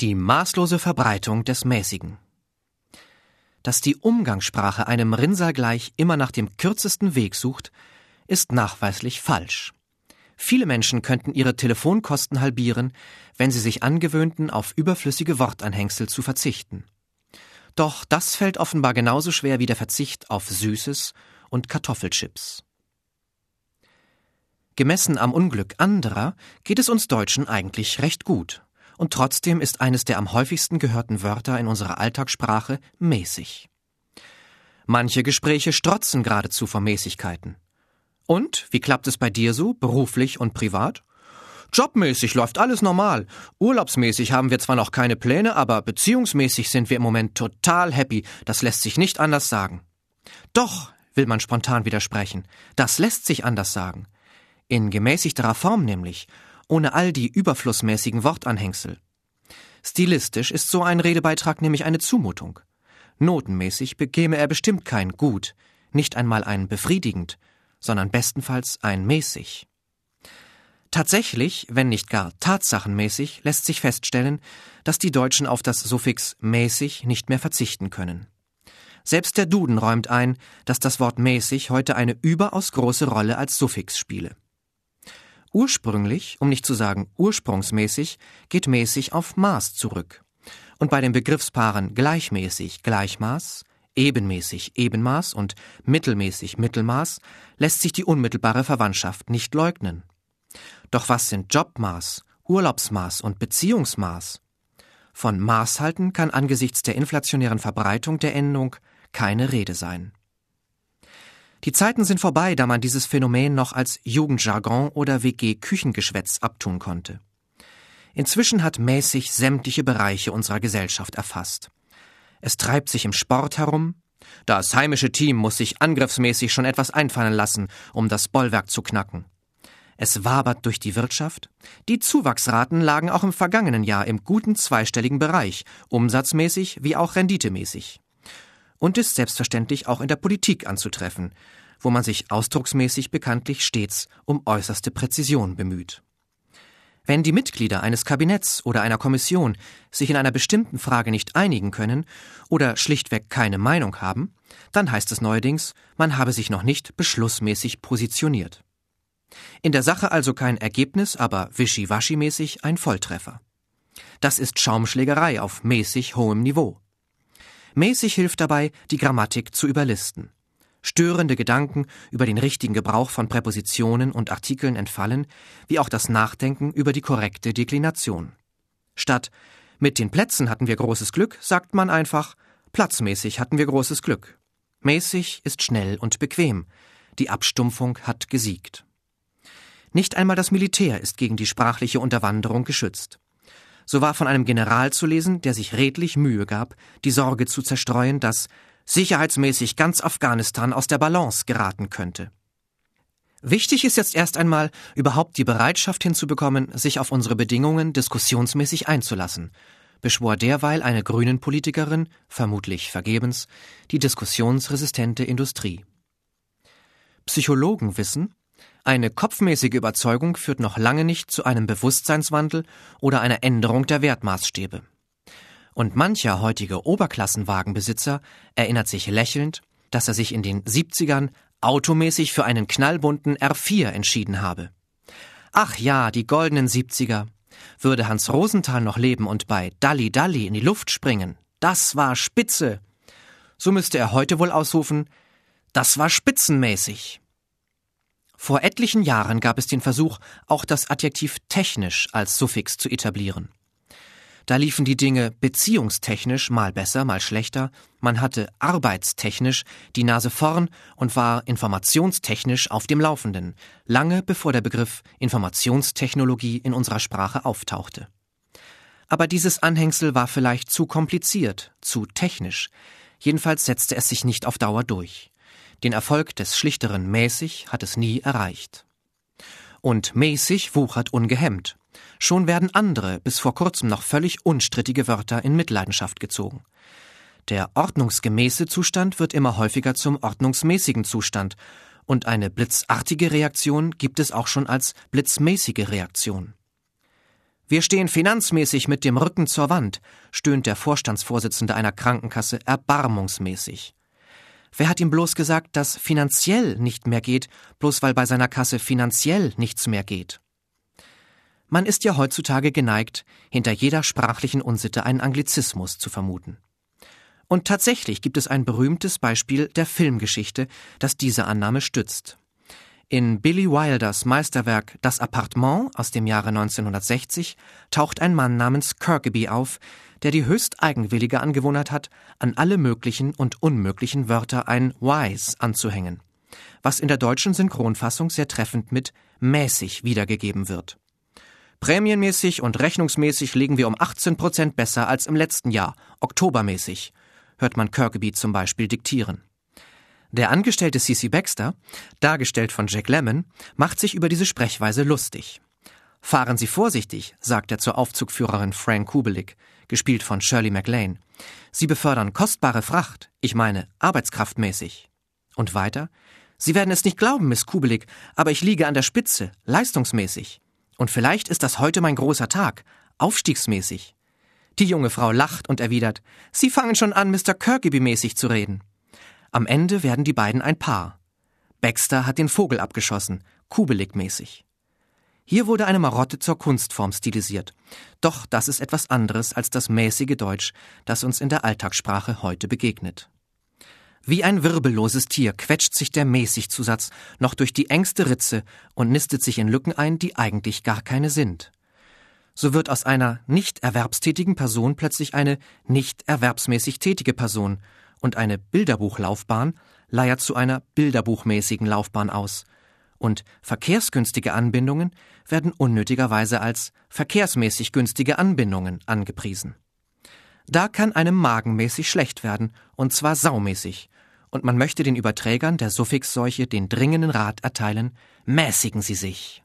Die maßlose Verbreitung des Mäßigen. Dass die Umgangssprache einem Rinnsal gleich immer nach dem kürzesten Weg sucht, ist nachweislich falsch. Viele Menschen könnten ihre Telefonkosten halbieren, wenn sie sich angewöhnten, auf überflüssige Wortanhängsel zu verzichten. Doch das fällt offenbar genauso schwer wie der Verzicht auf Süßes und Kartoffelchips. Gemessen am Unglück anderer geht es uns Deutschen eigentlich recht gut und trotzdem ist eines der am häufigsten gehörten Wörter in unserer Alltagssprache mäßig. Manche Gespräche strotzen geradezu vor Mäßigkeiten. Und, wie klappt es bei dir so, beruflich und privat? Jobmäßig läuft alles normal. Urlaubsmäßig haben wir zwar noch keine Pläne, aber beziehungsmäßig sind wir im Moment total happy. Das lässt sich nicht anders sagen. Doch, will man spontan widersprechen. Das lässt sich anders sagen. In gemäßigterer Form nämlich ohne all die überflussmäßigen Wortanhängsel. Stilistisch ist so ein Redebeitrag nämlich eine Zumutung. Notenmäßig bekäme er bestimmt kein gut, nicht einmal ein befriedigend, sondern bestenfalls ein mäßig. Tatsächlich, wenn nicht gar tatsachenmäßig, lässt sich feststellen, dass die Deutschen auf das Suffix mäßig nicht mehr verzichten können. Selbst der Duden räumt ein, dass das Wort mäßig heute eine überaus große Rolle als Suffix spiele. Ursprünglich, um nicht zu sagen ursprungsmäßig, geht mäßig auf Maß zurück. Und bei den Begriffspaaren gleichmäßig Gleichmaß, ebenmäßig Ebenmaß und mittelmäßig Mittelmaß lässt sich die unmittelbare Verwandtschaft nicht leugnen. Doch was sind Jobmaß, Urlaubsmaß und Beziehungsmaß? Von Maß halten kann angesichts der inflationären Verbreitung der Endung keine Rede sein. Die Zeiten sind vorbei, da man dieses Phänomen noch als Jugendjargon oder WG-Küchengeschwätz abtun konnte. Inzwischen hat mäßig sämtliche Bereiche unserer Gesellschaft erfasst. Es treibt sich im Sport herum. Das heimische Team muss sich angriffsmäßig schon etwas einfallen lassen, um das Bollwerk zu knacken. Es wabert durch die Wirtschaft. Die Zuwachsraten lagen auch im vergangenen Jahr im guten zweistelligen Bereich, umsatzmäßig wie auch renditemäßig und ist selbstverständlich auch in der Politik anzutreffen, wo man sich ausdrucksmäßig bekanntlich stets um äußerste Präzision bemüht. Wenn die Mitglieder eines Kabinetts oder einer Kommission sich in einer bestimmten Frage nicht einigen können oder schlichtweg keine Meinung haben, dann heißt es neuerdings, man habe sich noch nicht beschlussmäßig positioniert. In der Sache also kein Ergebnis, aber wischiwaschi-mäßig ein Volltreffer. Das ist Schaumschlägerei auf mäßig hohem Niveau. Mäßig hilft dabei, die Grammatik zu überlisten. Störende Gedanken über den richtigen Gebrauch von Präpositionen und Artikeln entfallen, wie auch das Nachdenken über die korrekte Deklination. Statt mit den Plätzen hatten wir großes Glück, sagt man einfach platzmäßig hatten wir großes Glück. Mäßig ist schnell und bequem. Die Abstumpfung hat gesiegt. Nicht einmal das Militär ist gegen die sprachliche Unterwanderung geschützt. So war von einem General zu lesen, der sich redlich Mühe gab, die Sorge zu zerstreuen, dass sicherheitsmäßig ganz Afghanistan aus der Balance geraten könnte. Wichtig ist jetzt erst einmal, überhaupt die Bereitschaft hinzubekommen, sich auf unsere Bedingungen diskussionsmäßig einzulassen, beschwor derweil eine grünen Politikerin, vermutlich vergebens, die diskussionsresistente Industrie. Psychologen wissen, eine kopfmäßige Überzeugung führt noch lange nicht zu einem Bewusstseinswandel oder einer Änderung der Wertmaßstäbe. Und mancher heutige Oberklassenwagenbesitzer erinnert sich lächelnd, dass er sich in den 70ern automäßig für einen knallbunten R4 entschieden habe. Ach ja, die goldenen 70er. Würde Hans Rosenthal noch leben und bei Dalli Dalli in die Luft springen, das war spitze. So müsste er heute wohl ausrufen, das war spitzenmäßig. Vor etlichen Jahren gab es den Versuch, auch das Adjektiv technisch als Suffix zu etablieren. Da liefen die Dinge beziehungstechnisch mal besser, mal schlechter, man hatte arbeitstechnisch die Nase vorn und war informationstechnisch auf dem Laufenden, lange bevor der Begriff Informationstechnologie in unserer Sprache auftauchte. Aber dieses Anhängsel war vielleicht zu kompliziert, zu technisch, jedenfalls setzte es sich nicht auf Dauer durch. Den Erfolg des schlichteren mäßig hat es nie erreicht. Und mäßig wuchert ungehemmt. Schon werden andere, bis vor kurzem noch völlig unstrittige Wörter in Mitleidenschaft gezogen. Der ordnungsgemäße Zustand wird immer häufiger zum ordnungsmäßigen Zustand, und eine blitzartige Reaktion gibt es auch schon als blitzmäßige Reaktion. Wir stehen finanzmäßig mit dem Rücken zur Wand, stöhnt der Vorstandsvorsitzende einer Krankenkasse erbarmungsmäßig. Wer hat ihm bloß gesagt, dass finanziell nicht mehr geht, bloß weil bei seiner Kasse finanziell nichts mehr geht? Man ist ja heutzutage geneigt, hinter jeder sprachlichen Unsitte einen Anglizismus zu vermuten. Und tatsächlich gibt es ein berühmtes Beispiel der Filmgeschichte, das diese Annahme stützt. In Billy Wilders Meisterwerk Das Appartement aus dem Jahre 1960 taucht ein Mann namens Kirkeby auf, der die höchst eigenwillige Angewohnheit hat, an alle möglichen und unmöglichen Wörter ein wise anzuhängen, was in der deutschen Synchronfassung sehr treffend mit mäßig wiedergegeben wird. Prämienmäßig und rechnungsmäßig liegen wir um 18 Prozent besser als im letzten Jahr, oktobermäßig, hört man Kirkeby zum Beispiel diktieren. Der Angestellte CC Baxter, dargestellt von Jack Lemmon, macht sich über diese Sprechweise lustig. Fahren Sie vorsichtig, sagt er zur Aufzugführerin Frank Kubelik, gespielt von Shirley MacLaine. Sie befördern kostbare Fracht, ich meine arbeitskraftmäßig. Und weiter? Sie werden es nicht glauben, Miss Kubelik, aber ich liege an der Spitze, leistungsmäßig. Und vielleicht ist das heute mein großer Tag, aufstiegsmäßig. Die junge Frau lacht und erwidert, Sie fangen schon an, Mr. Kirkeby-mäßig zu reden. Am Ende werden die beiden ein Paar. Baxter hat den Vogel abgeschossen, Kubelik-mäßig. Hier wurde eine Marotte zur Kunstform stilisiert. Doch das ist etwas anderes als das mäßige Deutsch, das uns in der Alltagssprache heute begegnet. Wie ein wirbelloses Tier quetscht sich der Mäßig-Zusatz noch durch die engste Ritze und nistet sich in Lücken ein, die eigentlich gar keine sind. So wird aus einer nicht erwerbstätigen Person plötzlich eine nicht erwerbsmäßig tätige Person und eine Bilderbuchlaufbahn leiert zu einer bilderbuchmäßigen Laufbahn aus. Und verkehrsgünstige Anbindungen werden unnötigerweise als verkehrsmäßig günstige Anbindungen angepriesen. Da kann einem magenmäßig schlecht werden, und zwar saumäßig, und man möchte den Überträgern der Suffixseuche den dringenden Rat erteilen, mäßigen Sie sich.